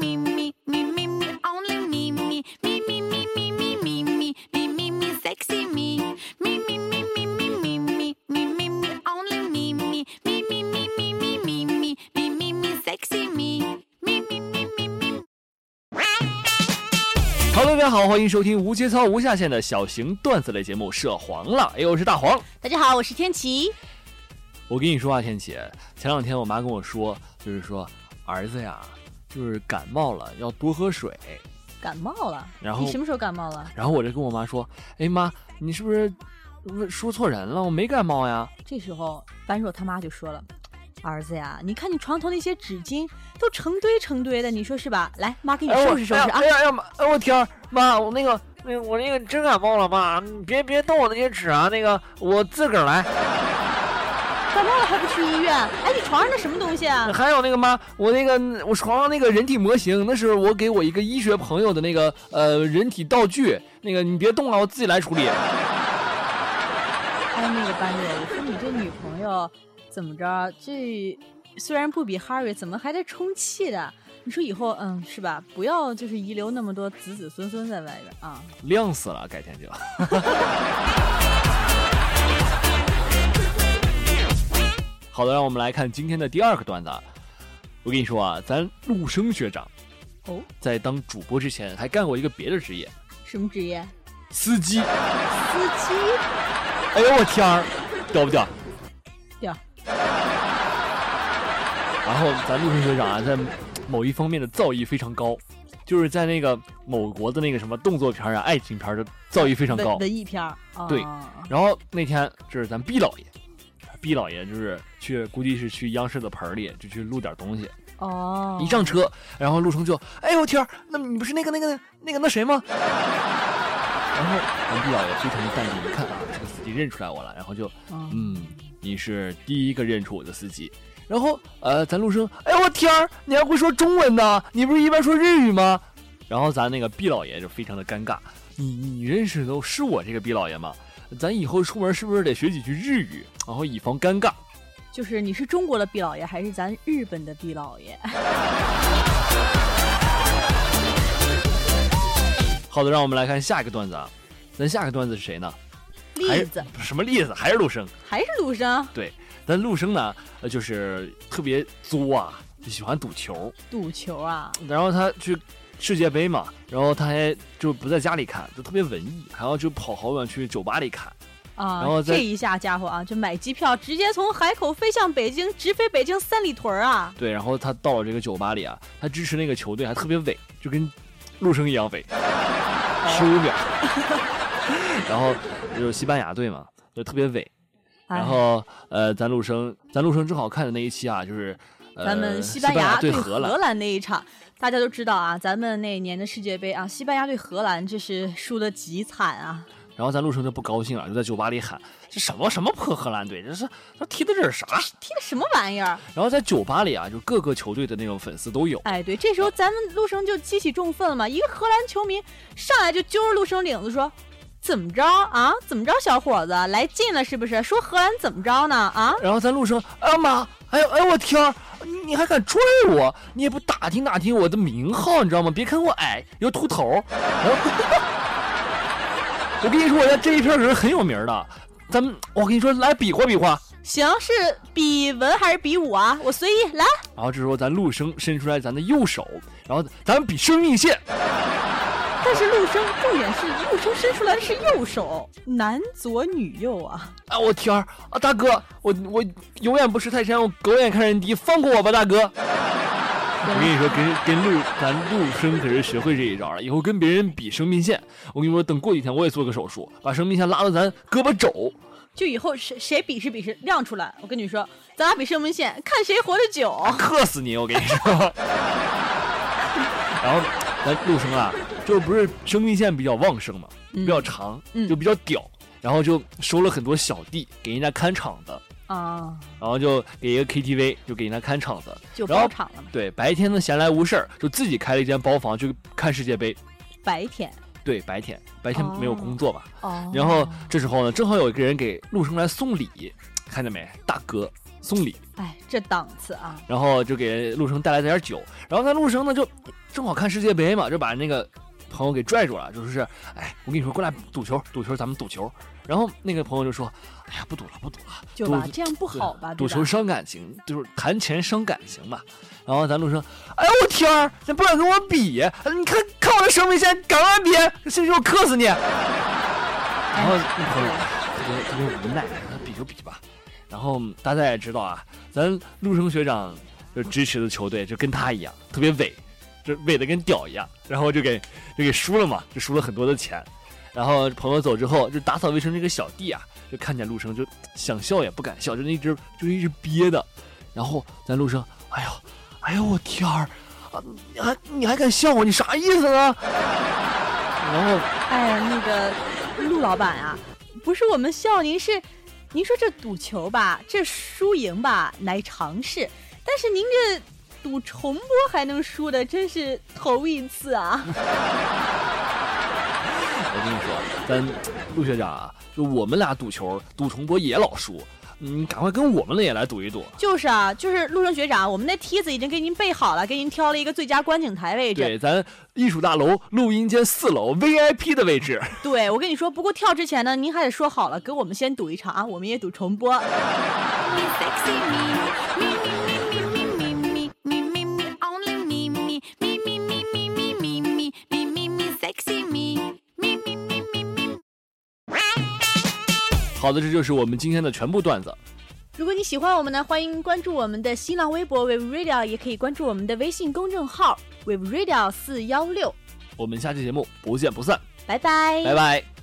me, me, me, me, me, only me, me, me, me, me, me, me, me, me, me, me, me, sexy me. Me, me, me, me, me, me, me, me, me, me, only me, me, me, me, me, me, me, me, me, me, me, me, sexy me. Me, me, me, me, me. Hello，大家好，欢迎收听无节操、无下限的小型段子类节目《涉黄了》。哎，我是大黄。大家好，我是天琪。我跟你说啊，天琪，前两天我妈跟我说，就是说儿子呀，就是感冒了，要多喝水。感冒了？然后你什么时候感冒了？然后我就跟我妈说，哎妈，你是不是说错人了？我没感冒呀。这时候扳手他妈就说了：“儿子呀，你看你床头那些纸巾都成堆成堆的，你说是吧？来，妈给你收拾收拾啊哎！呀哎呀妈！哎我天儿，妈，我那个那个我那个真感冒了，妈，你别别动我那些纸啊，那个我自个儿来。感冒了还不去医院？哎，你床上那什么东西啊？还有那个妈，我那个我床上那个人体模型，那是我给我一个医学朋友的那个呃人体道具，那个你别动了，我自己来处理。哎，那个般若，我说你这女朋友怎么着？这虽然不比哈瑞，怎么还在充气的？你说以后嗯是吧？不要就是遗留那么多子子孙孙在外边啊！亮死了，改天就。好的，让我们来看今天的第二个段子。啊。我跟你说啊，咱陆生学长哦，在当主播之前还干过一个别的职业，什么职业？司机。司机。哎呦我天儿，屌不屌？屌。然后咱陆生学长啊，在某一方面的造诣非常高，就是在那个某国的那个什么动作片啊、爱情片的造诣非常高文。艺片儿。哦对然后那天这是咱毕老爷，毕老爷就是去，估计是去央视的棚儿里就去录点东西。哦，一上车，然后陆生就，哎呦我天儿，那你不是那个那个那个那谁吗？然后咱毕老爷非常的淡定，一看啊，这个司机认出来我了，然后就，嗯嗯，你是第一个认出我的司机。然后呃，咱陆生，哎呦我天儿，你还会说中文呢？你不是一般说日语吗？然后咱那个毕老爷就非常的尴尬，你你认识的都是我这个毕老爷吗？咱以后出门是不是得学几句日语，然后以防尴尬？就是你是中国的毕老爷还是咱日本的毕老爷？好的，让我们来看下一个段子啊。咱下一个段子是谁呢？栗子什么栗子？还是陆生？还是陆生对，但陆生呢，呃，就是特别作啊，就喜欢赌球。赌球啊？然后他去世界杯嘛，然后他还就不在家里看，就特别文艺，还要就跑好远去酒吧里看。啊然后，这一下家伙啊，就买机票直接从海口飞向北京，直飞北京三里屯儿啊！对，然后他到了这个酒吧里啊，他支持那个球队还特别伪，就跟陆生一样伪，十五秒。然后就是西班牙队嘛，就特别伪。哎然后呃，咱陆生，咱陆生正好看的那一期啊，就是、呃、咱们西西班牙对荷荷兰。那一场，大家都知道啊，咱们那年的世界杯啊，西班牙对荷兰这是输的极惨啊！然后咱陆生就不高兴了，就在酒吧里喊：“这什么什么破荷兰队，这是他踢的这是啥踢的什么玩意儿？？”然后在酒吧里啊，就各个球队的那种粉丝都有。哎，对，这时候咱们陆生就激起众愤了嘛，一个荷兰球迷上来就揪着陆生领子说：“怎么着啊？怎么着，小伙子来劲了是不是？说荷兰怎么着呢？啊？然后咱陆生，哎呀妈，哎呦哎呦我天儿，你还敢拽我？你也不打听打听我的名号，你知道吗？别看我矮，有秃头。我跟你说，我在这一片可是很有名的。咱们，我跟你说，来比划比划。行，是比文还是比武啊？我随意来。然后这时候咱陆生伸出来咱的右手，然后咱们比生命线。但是陆生重点是陆生伸出来的是右手，男左女右啊！啊，我天儿啊，大哥，我我永远不识泰山，我狗眼看人低，放过我吧，大哥。我跟你说，跟跟陆咱陆生可是学会这一招了，以后跟别人比生命线，我跟你说，等过几天我也做个手术，把生命线拉到咱胳膊肘。就以后谁谁比试比试亮出来，我跟你说，咱俩比生命线，看谁活得久。克死你！我跟你说。然后咱陆生啊，就不是生命线比较旺盛嘛，嗯比较长，嗯就比较屌，然后就收了很多小弟给人家看场子，啊，然后就给一个 KTV 就给人家看场子，就包场了嘛。对，白天呢闲来无事儿，就自己开了一间包房就看世界杯。白天对，白天白天没有工作嘛。哦，然后这时候呢，正好有一个人给陆生来送礼，看见没？大哥送礼，哎，这档次啊，然后就给陆生带来点酒，然后那陆生呢就正好看世界杯嘛，就把那个朋友给拽住了，就说是，哎，我跟你说，过来赌球，赌球，咱们赌球。然后那个朋友就说，哎呀，不赌了，不赌了，就吧赌，这样不好吧？赌球伤感情，就是谈钱伤感情嘛。然后咱陆生，哎呦我天儿，你不敢跟我比，你看看我的生命线，敢不敢比，信不信我克死你？然后那朋友特别特别无奈，那比就比吧。然后大家也知道啊，咱陆生学长就支持的球队就跟他一样，特别伪，就伪的跟屌一样，然后就给就给输了嘛，就输了很多的钱。然后朋友走之后，就打扫卫生这个小弟啊，就看见陆生就想笑也不敢笑，就一直就一直憋的。然后咱陆生，哎呦，哎呦我天儿啊，你还你还敢笑我？你啥意思呢？然后哎呀，那个陆老板啊，不是我们笑您，是您说这赌球吧，这输赢吧乃常事，但是您这赌重播还能输的，真是头一次啊！我跟你说，咱陆学长啊，就我们俩赌球赌重播也老输，你赶快跟我们的也来赌一赌。就是啊，就是陆生学长，我们那梯子已经给您备好了，给您挑了一个最佳观景台位置。对，咱艺术大楼录音间四楼 VIP 的位置。对，我跟你说，不过跳之前呢，您还得说好了，给我们先赌一场啊，我们也赌重播。好的，这就是我们今天的全部段子。如果你喜欢我们呢，欢迎关注我们的新浪微博 Wave Radio，也可以关注我们的微信公众号 Wave Radio 四幺六。我们下期节目不见不散，拜拜，拜拜。